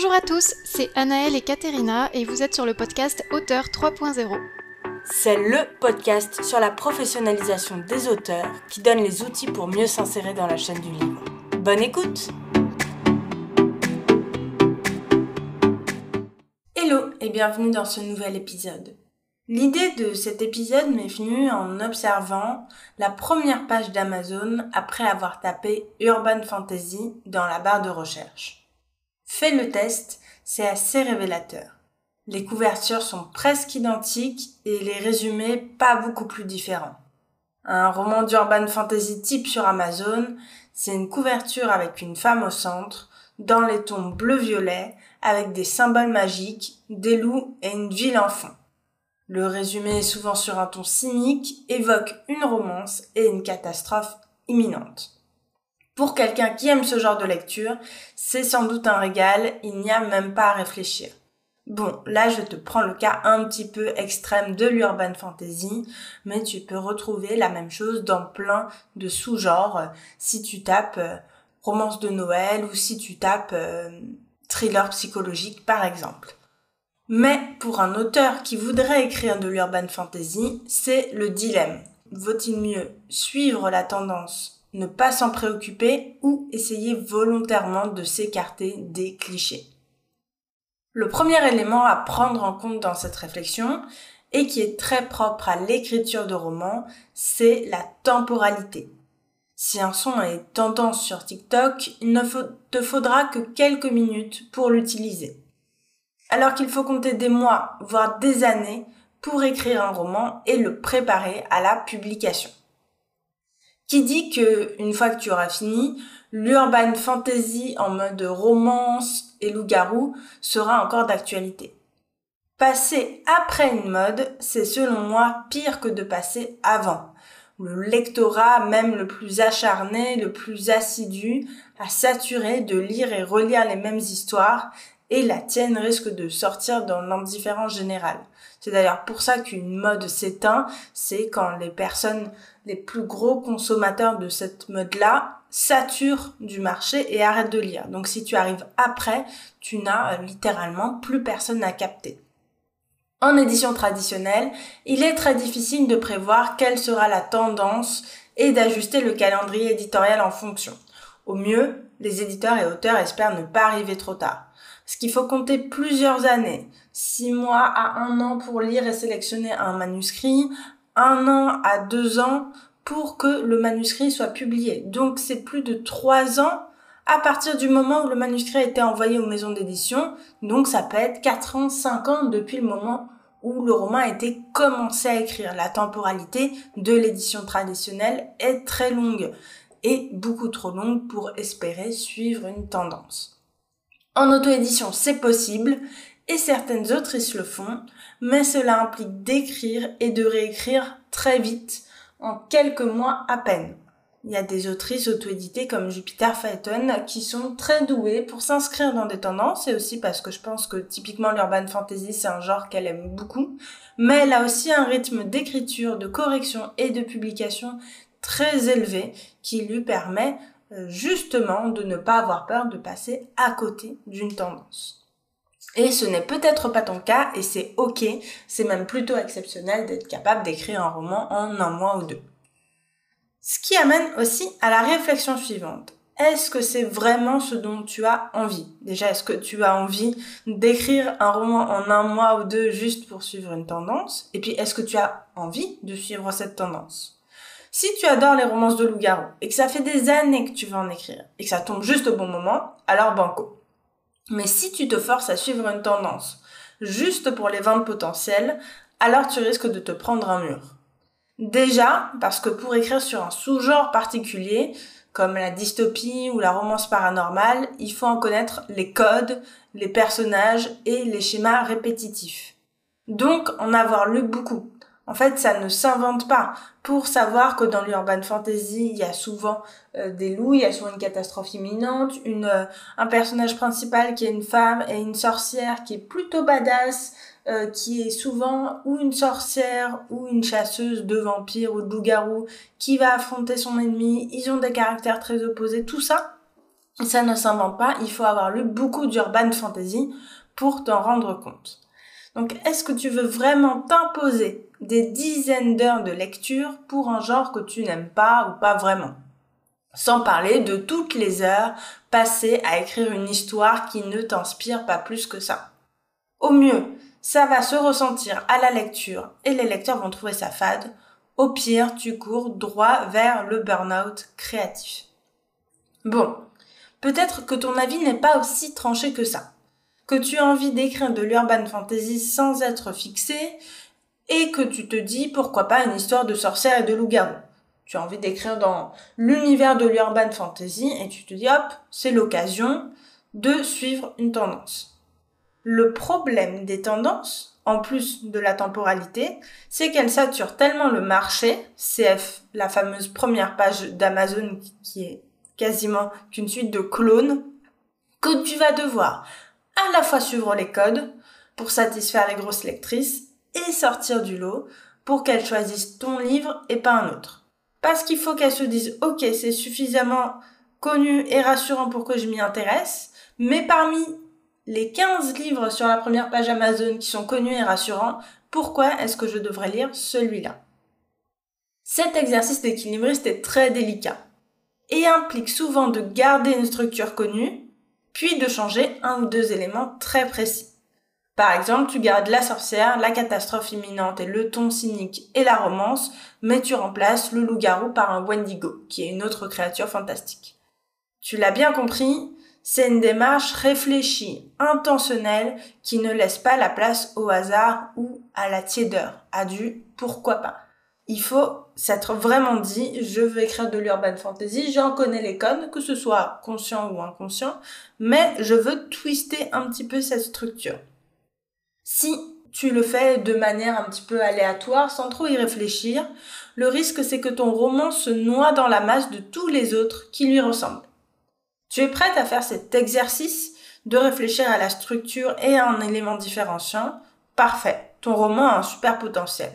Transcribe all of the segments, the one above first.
Bonjour à tous, c'est Anaëlle et Katerina et vous êtes sur le podcast Auteur 3.0. C'est le podcast sur la professionnalisation des auteurs qui donne les outils pour mieux s'insérer dans la chaîne du livre. Bonne écoute Hello et bienvenue dans ce nouvel épisode. L'idée de cet épisode m'est venue en observant la première page d'Amazon après avoir tapé Urban Fantasy dans la barre de recherche. Fais le test, c'est assez révélateur. Les couvertures sont presque identiques et les résumés pas beaucoup plus différents. Un roman d'urban fantasy type sur Amazon, c'est une couverture avec une femme au centre, dans les tons bleu-violet, avec des symboles magiques, des loups et une ville en fond. Le résumé est souvent sur un ton cynique, évoque une romance et une catastrophe imminente. Pour quelqu'un qui aime ce genre de lecture, c'est sans doute un régal, il n'y a même pas à réfléchir. Bon, là je te prends le cas un petit peu extrême de l'urban fantasy, mais tu peux retrouver la même chose dans plein de sous-genres si tu tapes euh, romance de Noël ou si tu tapes euh, thriller psychologique par exemple. Mais pour un auteur qui voudrait écrire de l'urban fantasy, c'est le dilemme. Vaut-il mieux suivre la tendance, ne pas s'en préoccuper ou essayer volontairement de s'écarter des clichés Le premier élément à prendre en compte dans cette réflexion, et qui est très propre à l'écriture de romans, c'est la temporalité. Si un son est tendance sur TikTok, il ne te faudra que quelques minutes pour l'utiliser alors qu'il faut compter des mois, voire des années, pour écrire un roman et le préparer à la publication. Qui dit que, une fois que tu auras fini, l'urban fantasy en mode romance et loup-garou sera encore d'actualité. Passer après une mode, c'est selon moi pire que de passer avant. Le lectorat, même le plus acharné, le plus assidu, a saturé de lire et relire les mêmes histoires et la tienne risque de sortir dans l'indifférence générale. C'est d'ailleurs pour ça qu'une mode s'éteint, c'est quand les personnes, les plus gros consommateurs de cette mode-là, saturent du marché et arrêtent de lire. Donc si tu arrives après, tu n'as euh, littéralement plus personne à capter. En édition traditionnelle, il est très difficile de prévoir quelle sera la tendance et d'ajuster le calendrier éditorial en fonction. Au mieux, les éditeurs et auteurs espèrent ne pas arriver trop tard ce qu'il faut compter plusieurs années, six mois à un an pour lire et sélectionner un manuscrit, un an à deux ans pour que le manuscrit soit publié. Donc c'est plus de trois ans à partir du moment où le manuscrit a été envoyé aux maisons d'édition. Donc ça peut être quatre ans, cinq ans depuis le moment où le roman a été commencé à écrire. La temporalité de l'édition traditionnelle est très longue et beaucoup trop longue pour espérer suivre une tendance. En auto-édition, c'est possible, et certaines autrices le font, mais cela implique d'écrire et de réécrire très vite, en quelques mois à peine. Il y a des autrices auto-éditées comme Jupiter Phaeton qui sont très douées pour s'inscrire dans des tendances et aussi parce que je pense que typiquement l'urban fantasy c'est un genre qu'elle aime beaucoup. Mais elle a aussi un rythme d'écriture, de correction et de publication très élevé qui lui permet justement de ne pas avoir peur de passer à côté d'une tendance. Et ce n'est peut-être pas ton cas et c'est ok, c'est même plutôt exceptionnel d'être capable d'écrire un roman en un mois ou deux. Ce qui amène aussi à la réflexion suivante. Est-ce que c'est vraiment ce dont tu as envie? Déjà, est-ce que tu as envie d'écrire un roman en un mois ou deux juste pour suivre une tendance? Et puis, est-ce que tu as envie de suivre cette tendance? Si tu adores les romances de loup-garou et que ça fait des années que tu veux en écrire et que ça tombe juste au bon moment, alors banco. Mais si tu te forces à suivre une tendance juste pour les ventes potentielles, alors tu risques de te prendre un mur. Déjà, parce que pour écrire sur un sous-genre particulier, comme la dystopie ou la romance paranormale, il faut en connaître les codes, les personnages et les schémas répétitifs. Donc en avoir lu beaucoup, en fait, ça ne s'invente pas. Pour savoir que dans l'urban fantasy, il y a souvent euh, des loups, il y a souvent une catastrophe imminente, une, euh, un personnage principal qui est une femme et une sorcière qui est plutôt badass, euh, qui est souvent ou une sorcière ou une chasseuse de vampires ou de loups-garous qui va affronter son ennemi. Ils ont des caractères très opposés. Tout ça, Ça ne s'invente pas, il faut avoir lu beaucoup d'urban fantasy pour t'en rendre compte. Donc, est-ce que tu veux vraiment t'imposer des dizaines d'heures de lecture pour un genre que tu n'aimes pas ou pas vraiment? Sans parler de toutes les heures passées à écrire une histoire qui ne t'inspire pas plus que ça. Au mieux, ça va se ressentir à la lecture et les lecteurs vont trouver ça fade. Au pire, tu cours droit vers le burn-out créatif. Bon, peut-être que ton avis n'est pas aussi tranché que ça que tu as envie d'écrire de l'urban fantasy sans être fixé et que tu te dis pourquoi pas une histoire de sorcière et de loup-garou. Tu as envie d'écrire dans l'univers de l'urban fantasy et tu te dis hop, c'est l'occasion de suivre une tendance. Le problème des tendances, en plus de la temporalité, c'est qu'elles saturent tellement le marché, CF, la fameuse première page d'Amazon qui est quasiment qu'une suite de clones, que tu vas devoir à la fois suivre les codes pour satisfaire les grosses lectrices et sortir du lot pour qu'elles choisissent ton livre et pas un autre. Parce qu'il faut qu'elles se disent ok c'est suffisamment connu et rassurant pour que je m'y intéresse, mais parmi les 15 livres sur la première page Amazon qui sont connus et rassurants, pourquoi est-ce que je devrais lire celui-là? Cet exercice d'équilibriste est très délicat et implique souvent de garder une structure connue puis de changer un ou deux éléments très précis. Par exemple, tu gardes la sorcière, la catastrophe imminente et le ton cynique et la romance, mais tu remplaces le loup-garou par un Wendigo, qui est une autre créature fantastique. Tu l'as bien compris, c'est une démarche réfléchie, intentionnelle, qui ne laisse pas la place au hasard ou à la tiédeur, à du pourquoi pas il faut s'être vraiment dit, je veux écrire de l'urban fantasy, j'en connais les codes, que ce soit conscient ou inconscient, mais je veux twister un petit peu cette structure. Si tu le fais de manière un petit peu aléatoire, sans trop y réfléchir, le risque c'est que ton roman se noie dans la masse de tous les autres qui lui ressemblent. Tu es prête à faire cet exercice de réfléchir à la structure et à un élément différenciant? Parfait, ton roman a un super potentiel.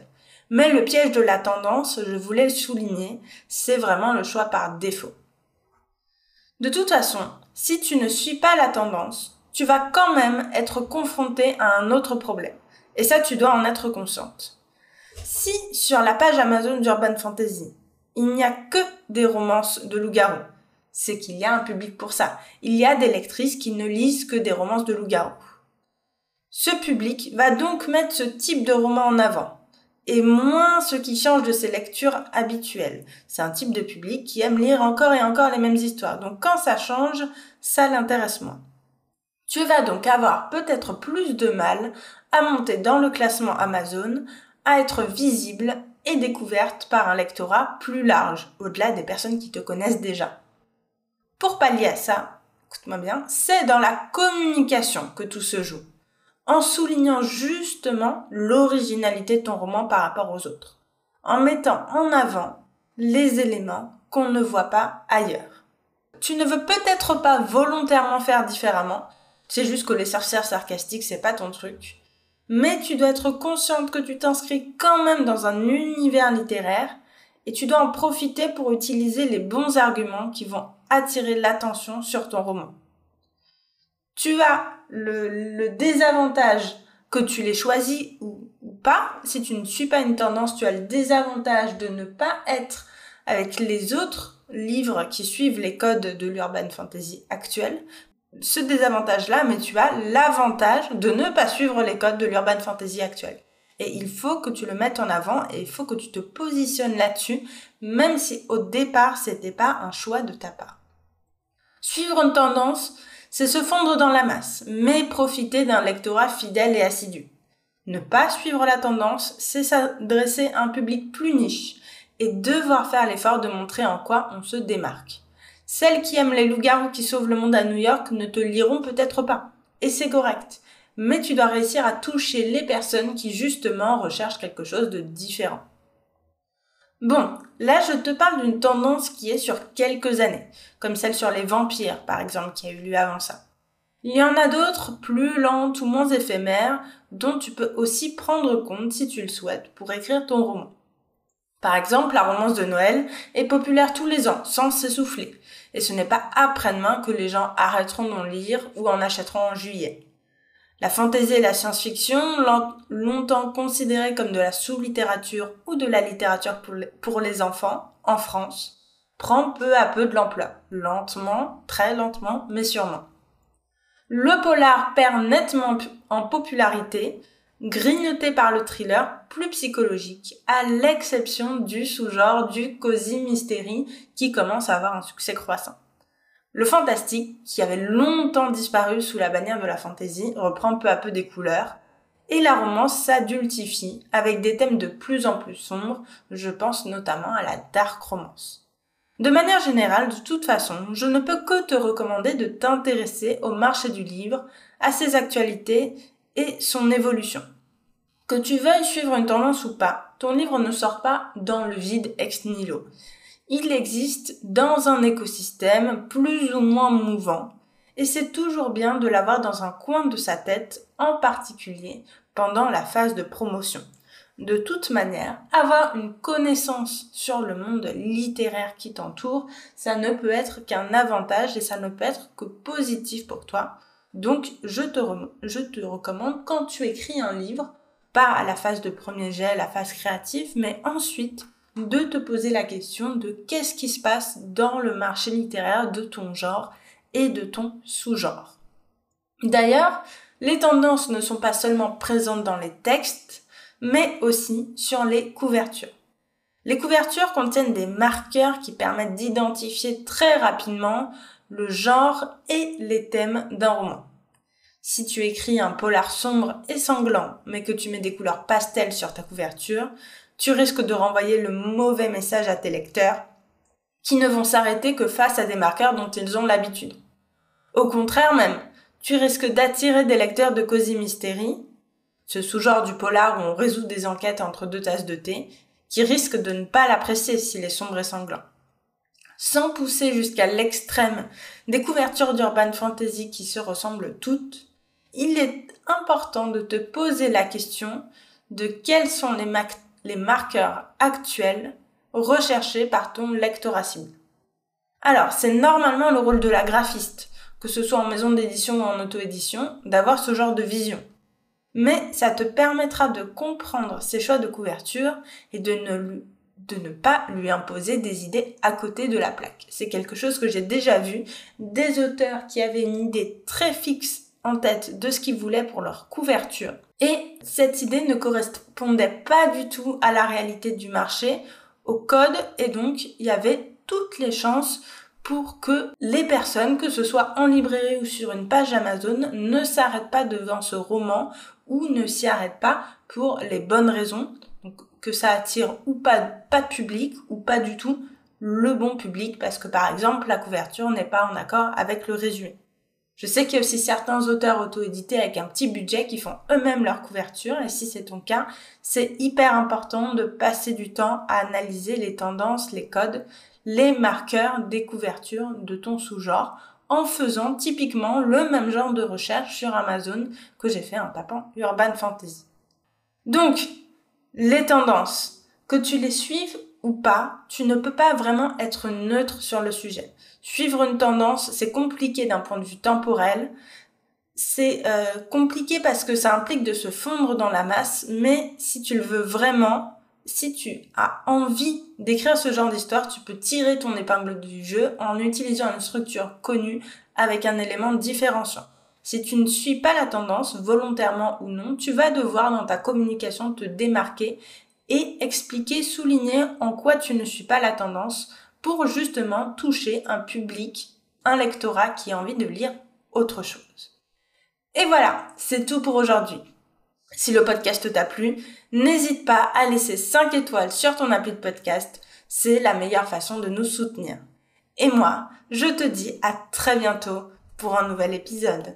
Mais le piège de la tendance, je voulais le souligner, c'est vraiment le choix par défaut. De toute façon, si tu ne suis pas la tendance, tu vas quand même être confronté à un autre problème. Et ça, tu dois en être consciente. Si sur la page Amazon d'Urban Fantasy, il n'y a que des romances de loup-garou, c'est qu'il y a un public pour ça. Il y a des lectrices qui ne lisent que des romances de loup-garou. Ce public va donc mettre ce type de roman en avant et moins ce qui change de ses lectures habituelles. C'est un type de public qui aime lire encore et encore les mêmes histoires. Donc quand ça change, ça l'intéresse moins. Tu vas donc avoir peut-être plus de mal à monter dans le classement Amazon, à être visible et découverte par un lectorat plus large, au-delà des personnes qui te connaissent déjà. Pour pallier à ça, écoute-moi bien, c'est dans la communication que tout se joue en soulignant justement l'originalité de ton roman par rapport aux autres, en mettant en avant les éléments qu'on ne voit pas ailleurs. Tu ne veux peut-être pas volontairement faire différemment, c'est juste que les sorcières sarcastiques c'est pas ton truc, mais tu dois être consciente que tu t'inscris quand même dans un univers littéraire et tu dois en profiter pour utiliser les bons arguments qui vont attirer l'attention sur ton roman. Tu as le, désavantage que tu l'aies choisi ou, pas. Si tu ne suis pas une tendance, tu as le désavantage de ne pas être avec les autres livres qui suivent les codes de l'urban fantasy actuel. Ce désavantage-là, mais tu as l'avantage de ne pas suivre les codes de l'urban fantasy actuel. Et il faut que tu le mettes en avant et il faut que tu te positionnes là-dessus, même si au départ c'était pas un choix de ta part. Suivre une tendance, c'est se fondre dans la masse, mais profiter d'un lectorat fidèle et assidu. Ne pas suivre la tendance, c'est s'adresser à un public plus niche et devoir faire l'effort de montrer en quoi on se démarque. Celles qui aiment les loups-garous qui sauvent le monde à New York ne te liront peut-être pas, et c'est correct. Mais tu dois réussir à toucher les personnes qui justement recherchent quelque chose de différent. Bon, là je te parle d'une tendance qui est sur quelques années, comme celle sur les vampires par exemple qui a eu lieu avant ça. Il y en a d'autres plus lentes ou moins éphémères dont tu peux aussi prendre compte si tu le souhaites pour écrire ton roman. Par exemple, la romance de Noël est populaire tous les ans, sans s'essouffler. Et ce n'est pas après-demain que les gens arrêteront d'en lire ou en achèteront en juillet. La fantaisie et la science-fiction, longtemps considérées comme de la sous-littérature ou de la littérature pour les enfants, en France, prend peu à peu de l'ampleur. Lentement, très lentement, mais sûrement. Le polar perd nettement en popularité, grignoté par le thriller plus psychologique, à l'exception du sous-genre du cozy mystery qui commence à avoir un succès croissant. Le fantastique, qui avait longtemps disparu sous la bannière de la fantasy, reprend peu à peu des couleurs, et la romance s'adultifie avec des thèmes de plus en plus sombres, je pense notamment à la dark romance. De manière générale, de toute façon, je ne peux que te recommander de t'intéresser au marché du livre, à ses actualités et son évolution. Que tu veuilles suivre une tendance ou pas, ton livre ne sort pas dans le vide ex nihilo. Il existe dans un écosystème plus ou moins mouvant, et c'est toujours bien de l'avoir dans un coin de sa tête, en particulier pendant la phase de promotion. De toute manière, avoir une connaissance sur le monde littéraire qui t'entoure, ça ne peut être qu'un avantage et ça ne peut être que positif pour toi. Donc, je te, recommande, quand tu écris un livre, pas à la phase de premier jet, la phase créative, mais ensuite de te poser la question de qu'est-ce qui se passe dans le marché littéraire de ton genre et de ton sous-genre. D'ailleurs, les tendances ne sont pas seulement présentes dans les textes, mais aussi sur les couvertures. Les couvertures contiennent des marqueurs qui permettent d'identifier très rapidement le genre et les thèmes d'un roman. Si tu écris un polar sombre et sanglant, mais que tu mets des couleurs pastel sur ta couverture, tu risques de renvoyer le mauvais message à tes lecteurs, qui ne vont s'arrêter que face à des marqueurs dont ils ont l'habitude. Au contraire même, tu risques d'attirer des lecteurs de Cozy Mystery, ce sous-genre du polar où on résout des enquêtes entre deux tasses de thé, qui risque de ne pas l'apprécier s'il est sombre et sanglant. Sans pousser jusqu'à l'extrême des couvertures d'urban fantasy qui se ressemblent toutes, il est important de te poser la question de quels sont les, les marqueurs actuels recherchés par ton lectorat. Alors, c'est normalement le rôle de la graphiste, que ce soit en maison d'édition ou en auto-édition, d'avoir ce genre de vision mais ça te permettra de comprendre ses choix de couverture et de ne pas lui imposer des idées à côté de la plaque. C'est quelque chose que j'ai déjà vu, des auteurs qui avaient une idée très fixe en tête de ce qu'ils voulaient pour leur couverture. Et cette idée ne correspondait pas du tout à la réalité du marché, au code, et donc il y avait toutes les chances pour que les personnes, que ce soit en librairie ou sur une page Amazon, ne s'arrêtent pas devant ce roman ou ne s'y arrêtent pas pour les bonnes raisons, donc que ça attire ou pas, pas de public ou pas du tout le bon public parce que par exemple la couverture n'est pas en accord avec le résumé. Je sais qu'il y a aussi certains auteurs auto-édités avec un petit budget qui font eux-mêmes leur couverture et si c'est ton cas, c'est hyper important de passer du temps à analyser les tendances, les codes, les marqueurs des couvertures de ton sous-genre en faisant typiquement le même genre de recherche sur Amazon que j'ai fait en tapant Urban Fantasy. Donc, les tendances, que tu les suives ou pas, tu ne peux pas vraiment être neutre sur le sujet. Suivre une tendance, c'est compliqué d'un point de vue temporel. C'est euh, compliqué parce que ça implique de se fondre dans la masse, mais si tu le veux vraiment, si tu as envie d'écrire ce genre d'histoire, tu peux tirer ton épingle du jeu en utilisant une structure connue avec un élément différenciant. Si tu ne suis pas la tendance, volontairement ou non, tu vas devoir dans ta communication te démarquer et expliquer, souligner en quoi tu ne suis pas la tendance pour justement toucher un public, un lectorat qui a envie de lire autre chose. Et voilà, c'est tout pour aujourd'hui. Si le podcast t'a plu, n'hésite pas à laisser 5 étoiles sur ton appli de podcast. C'est la meilleure façon de nous soutenir. Et moi, je te dis à très bientôt pour un nouvel épisode.